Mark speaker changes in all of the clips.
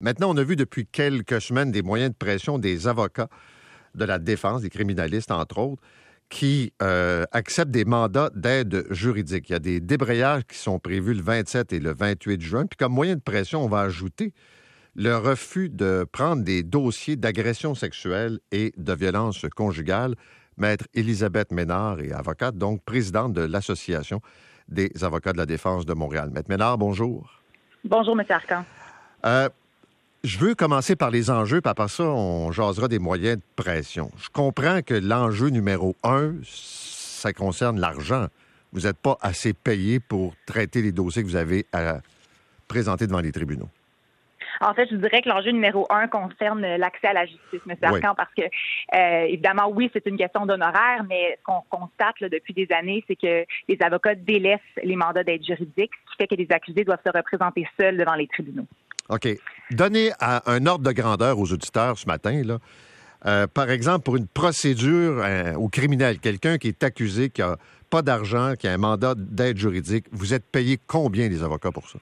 Speaker 1: Maintenant, on a vu depuis quelques semaines des moyens de pression des avocats de la défense, des criminalistes, entre autres, qui euh, acceptent des mandats d'aide juridique. Il y a des débrayages qui sont prévus le 27 et le 28 juin. Puis comme moyen de pression, on va ajouter le refus de prendre des dossiers d'agression sexuelle et de violence conjugale. Maître Elisabeth Ménard est avocate, donc présidente de l'Association des avocats de la défense de Montréal. Maître Ménard, bonjour.
Speaker 2: Bonjour, M. Arcan.
Speaker 1: Euh, je veux commencer par les enjeux, puis après ça, on jasera des moyens de pression. Je comprends que l'enjeu numéro un, ça concerne l'argent. Vous n'êtes pas assez payé pour traiter les dossiers que vous avez à présenter devant les tribunaux.
Speaker 2: En fait, je dirais que l'enjeu numéro un concerne l'accès à la justice, M. Arcan, parce que, euh, évidemment, oui, c'est une question d'honoraire, mais ce qu'on constate depuis des années, c'est que les avocats délaissent les mandats d'aide juridique, ce qui fait que les accusés doivent se représenter seuls devant les tribunaux.
Speaker 1: OK. Donnez un ordre de grandeur aux auditeurs ce matin, là. Euh, par exemple, pour une procédure euh, au criminel, quelqu'un qui est accusé, qui n'a pas d'argent, qui a un mandat d'aide juridique, vous êtes payé combien les avocats pour ça?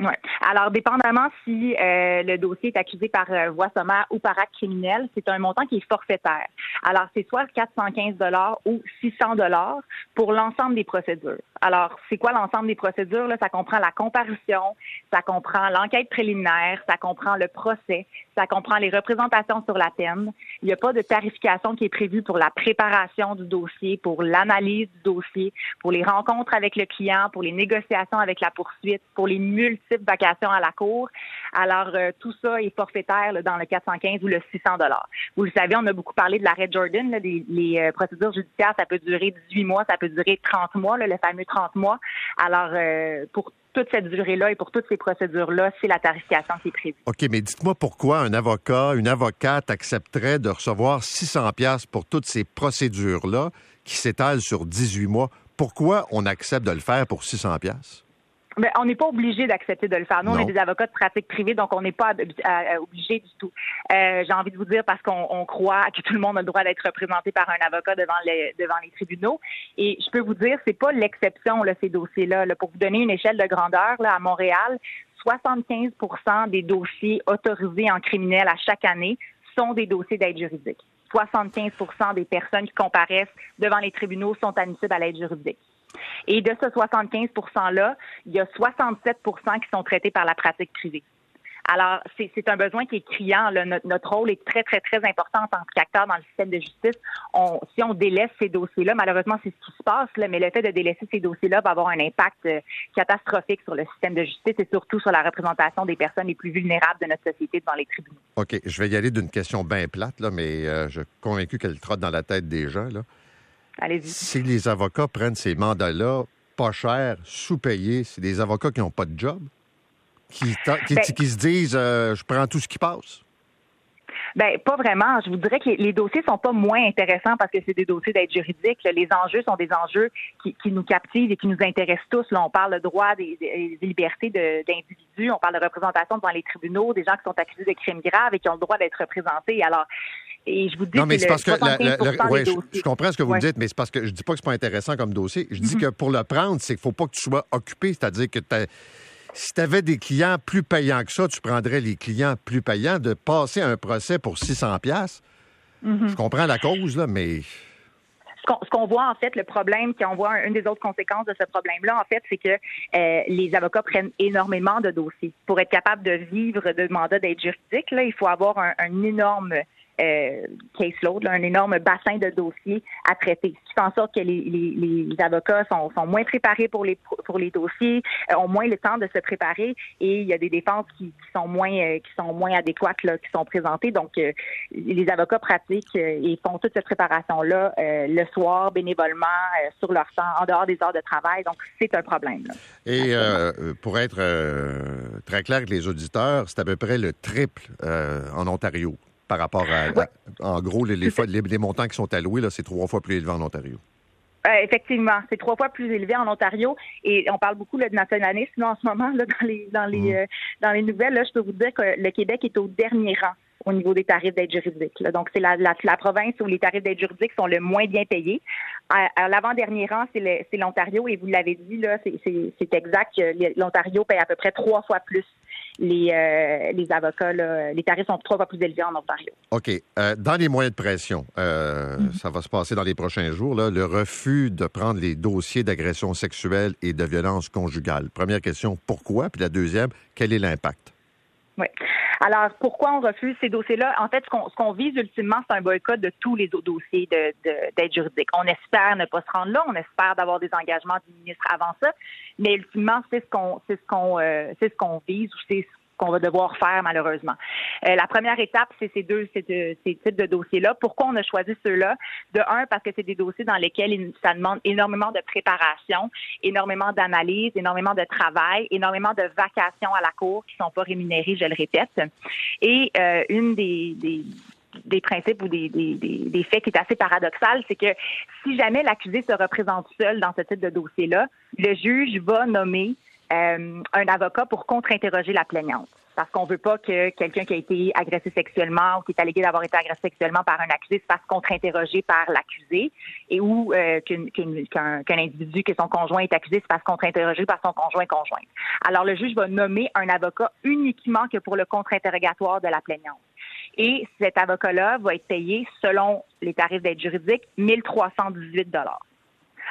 Speaker 2: Oui. Alors, dépendamment si euh, le dossier est accusé par euh, voie sommaire ou par acte criminel, c'est un montant qui est forfaitaire. Alors, c'est soit 415 dollars ou 600 dollars pour l'ensemble des procédures. Alors, c'est quoi l'ensemble des procédures? Là? Ça comprend la comparution, ça comprend l'enquête préliminaire, ça comprend le procès, ça comprend les représentations sur la peine. Il n'y a pas de tarification qui est prévue pour la préparation du dossier, pour l'analyse du dossier, pour les rencontres avec le client, pour les négociations avec la poursuite, pour les multiples vacations à la cour. Alors, euh, tout ça est forfaitaire dans le 415 ou le 600 dollars. Vous le savez, on a beaucoup parlé de l'arrêt Jordan. Les euh, procédures judiciaires, ça peut durer 18 mois, ça peut durer 30 mois, le fameux 30 mois. Alors, euh, pour toute cette durée-là et pour toutes ces procédures-là, c'est la tarification qui est prévue.
Speaker 1: OK, mais dites-moi pourquoi un avocat, une avocate accepterait de recevoir 600 pièces pour toutes ces procédures-là qui s'étalent sur 18 mois. Pourquoi on accepte de le faire pour 600 pièces?
Speaker 2: Mais on n'est pas obligé d'accepter de le faire. Nous, on est des avocats de pratique privée, donc on n'est pas obligé du tout. Euh, J'ai envie de vous dire parce qu'on croit que tout le monde a le droit d'être représenté par un avocat devant les, devant les tribunaux. Et je peux vous dire, c'est pas l'exception, ces dossiers-là. Là. Pour vous donner une échelle de grandeur, là, à Montréal, 75% des dossiers autorisés en criminel à chaque année sont des dossiers d'aide juridique. 75% des personnes qui comparaissent devant les tribunaux sont admissibles à l'aide juridique. Et de ce 75 %-là, il y a 67% qui sont traités par la pratique privée. Alors, c'est un besoin qui est criant. Notre, rôle est très, très, très important en tant qu'acteur dans le système de justice. si on délaisse ces dossiers-là, malheureusement, c'est ce qui se passe, mais le fait de délaisser ces dossiers-là va avoir un impact euh, catastrophique sur le système de justice et surtout sur la représentation des personnes les plus vulnérables de notre société devant les tribunaux.
Speaker 1: OK. Je vais y aller d'une question bien plate, mais euh, je suis convaincu qu'elle trotte dans la tête des gens. Si les avocats prennent ces mandats-là, pas chers, sous-payés, c'est des avocats qui n'ont pas de job, qui, ben qui, se disent euh, je prends tout ce qui passe.
Speaker 2: Ben pas vraiment. Je vous dirais que les, dossiers sont pas moins intéressants parce que c'est des dossiers d'aide juridique. Les enjeux sont des enjeux qui, nous captivent et qui nous intéressent tous. Là, on parle de droit des, libertés d'individus, on parle de représentation devant les tribunaux, des gens qui sont accusés de crimes graves et qui ont le droit d'être représentés. Alors, et je vous dis
Speaker 1: non, mais c'est parce que je, comprends ce que vous me dites, mais c'est parce que je dis pas que c'est pas intéressant comme dossier. Je dis mm-hmm. que pour le prendre, c'est qu'il faut pas que tu sois occupé, c'est-à-dire que si tu avais des clients plus payants que ça, tu prendrais les clients plus payants de passer un procès pour 600 pièces. Mm-hmm. Je comprends la cause là, mais
Speaker 2: ce qu'on voit en fait, le problème, qu'on voit une des autres conséquences de ce problème-là, en fait, c'est que euh, les avocats prennent énormément de dossiers. Pour être capable de vivre de mandat d'aide juridique, là, il faut avoir un énorme euh, caseload, un énorme bassin de dossiers à traiter. Ce qui fait en sorte que les, avocats sont, moins préparés pour les dossiers, euh, ont moins le temps de se préparer et il y a des défenses qui, qui sont moins euh, sont moins adéquates là, qui sont présentées. Donc euh, les avocats pratiquent et font toute cette préparation là le soir bénévolement sur leur temps en dehors des heures de travail. Donc c'est un problème. Là.
Speaker 1: Et pour être très clair avec les auditeurs, c'est à peu près le triple en Ontario par rapport à, en gros, les, les, montants qui sont alloués, là, c'est trois fois plus élevé en Ontario.
Speaker 2: Euh, effectivement, c'est trois fois plus élevé en Ontario et on parle beaucoup de nationalisme en ce moment là, dans les dans les mmh. euh, dans les nouvelles. Là, je peux vous dire que le Québec est au dernier rang au niveau des tarifs d'aide juridique. Donc, c'est la, la, la, province où les tarifs d'aide juridique sont le moins bien payés. À, l'avant-dernier rang, c'est l'Ontario, et vous l'avez dit, là, c'est exact, l'Ontario paye à peu près trois fois plus les, les avocats, les tarifs sont trois fois plus élevés en Ontario.
Speaker 1: OK. dans les moyens de pression, mm-hmm. ça va se passer dans les prochains jours, là, le refus de prendre les dossiers d'agression sexuelle et de violence conjugale. Première question, pourquoi? Puis la deuxième, quel est l'impact?
Speaker 2: Oui. Alors, pourquoi on refuse ces dossiers-là? En fait, ce qu'on vise ultimement, c'est un boycott de tous les dossiers d'aide juridique. On espère ne pas se rendre là, on espère d'avoir des engagements du ministre avant ça, mais ultimement, c'est ce qu'on c'est ce qu'on euh, c'est ce qu'on vise ou c'est qu'on va devoir faire malheureusement. Euh, la première étape, c'est ces deux ces, ces types de dossiers-là. Pourquoi on a choisi ceux-là? De un, parce que c'est des dossiers dans lesquels ça demande énormément de préparation, énormément d'analyse, énormément de travail, énormément de vacations à la cour qui sont pas rémunérées, je le répète. Et euh, une des, des des principes ou des, des, des, faits qui est assez paradoxal, c'est que si jamais l'accusé se représente seul dans ce type de dossier-là, le juge va nommer euh, un avocat pour contre-interroger la plaignante. Parce qu'on veut pas que quelqu'un qui a été agressé sexuellement ou qui est allégué d'avoir été agressé sexuellement par un accusé se fasse contre-interroger par l'accusé et ou euh, qu'un individu, que son conjoint est accusé, se fasse contre-interroger par son conjoint conjoint. Alors, le juge va nommer un avocat uniquement que pour le contre-interrogatoire de la plaignante. Et cet avocat-là va être payé, selon les tarifs d'aide juridique, 1318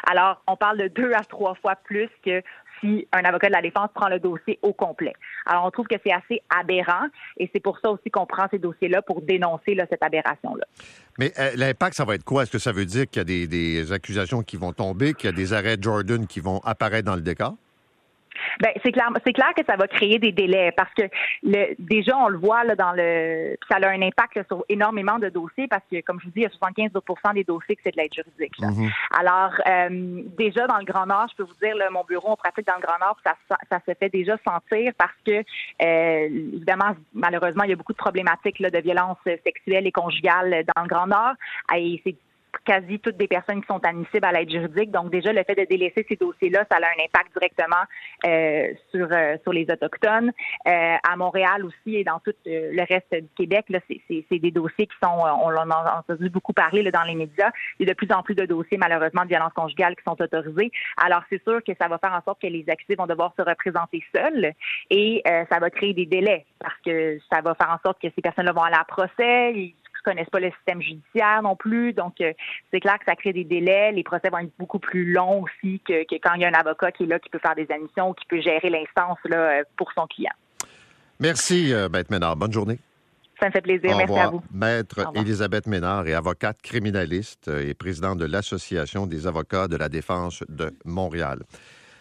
Speaker 2: alors, on parle de deux à trois fois plus que si un avocat de la défense prend le dossier au complet. Alors, on trouve que c'est assez aberrant et c'est pour ça aussi qu'on prend ces dossiers-là pour dénoncer cette aberration-là.
Speaker 1: Mais euh, l'impact, ça va être quoi? Est-ce que ça veut dire qu'il y a des, des accusations qui vont tomber, qu'il y a des arrêts Jordan qui vont apparaître dans le décor?
Speaker 2: Ben, c'est clair, c'est clair que ça va créer des délais parce que le, déjà on le voit là, dans le, ça a un impact sur énormément de dossiers parce que comme je vous dis, il y a 75% des dossiers que c'est de l'aide juridique. Mm-hmm. Alors euh, déjà dans le Grand Nord, je peux vous dire, là, mon bureau on pratique dans le Grand Nord, ça, ça se fait déjà sentir parce que euh, évidemment malheureusement il y a beaucoup de problématiques là, de violence sexuelle et conjugale dans le Grand Nord et c'est quasi toutes des personnes qui sont admissibles à l'aide juridique. Donc déjà, le fait de délaisser ces dossiers-là, ça a un impact directement euh, sur euh, sur les autochtones. Euh, à Montréal aussi et dans tout le reste du Québec, là, c'est des dossiers qui sont, on en a entendu beaucoup parler là, dans les médias. Il y a de plus en plus de dossiers malheureusement de violence conjugale qui sont autorisés. Alors c'est sûr que ça va faire en sorte que les accusés vont devoir se représenter seuls et ça va créer des délais parce que ça va faire en sorte que ces personnes-là vont aller à procès connaissent pas le système judiciaire non plus. Donc, euh, c'est clair que ça crée des délais. Les procès vont être beaucoup plus longs aussi que, quand il y a un avocat qui est là, qui peut faire des admissions ou qui peut gérer l'instance là, euh, pour son client.
Speaker 1: Merci, euh, Maître Ménard. Bonne journée.
Speaker 2: Ça me fait plaisir. Merci à vous.
Speaker 1: Maître Elisabeth Ménard est avocate criminaliste et présidente de l'Association des avocats de la défense de Montréal.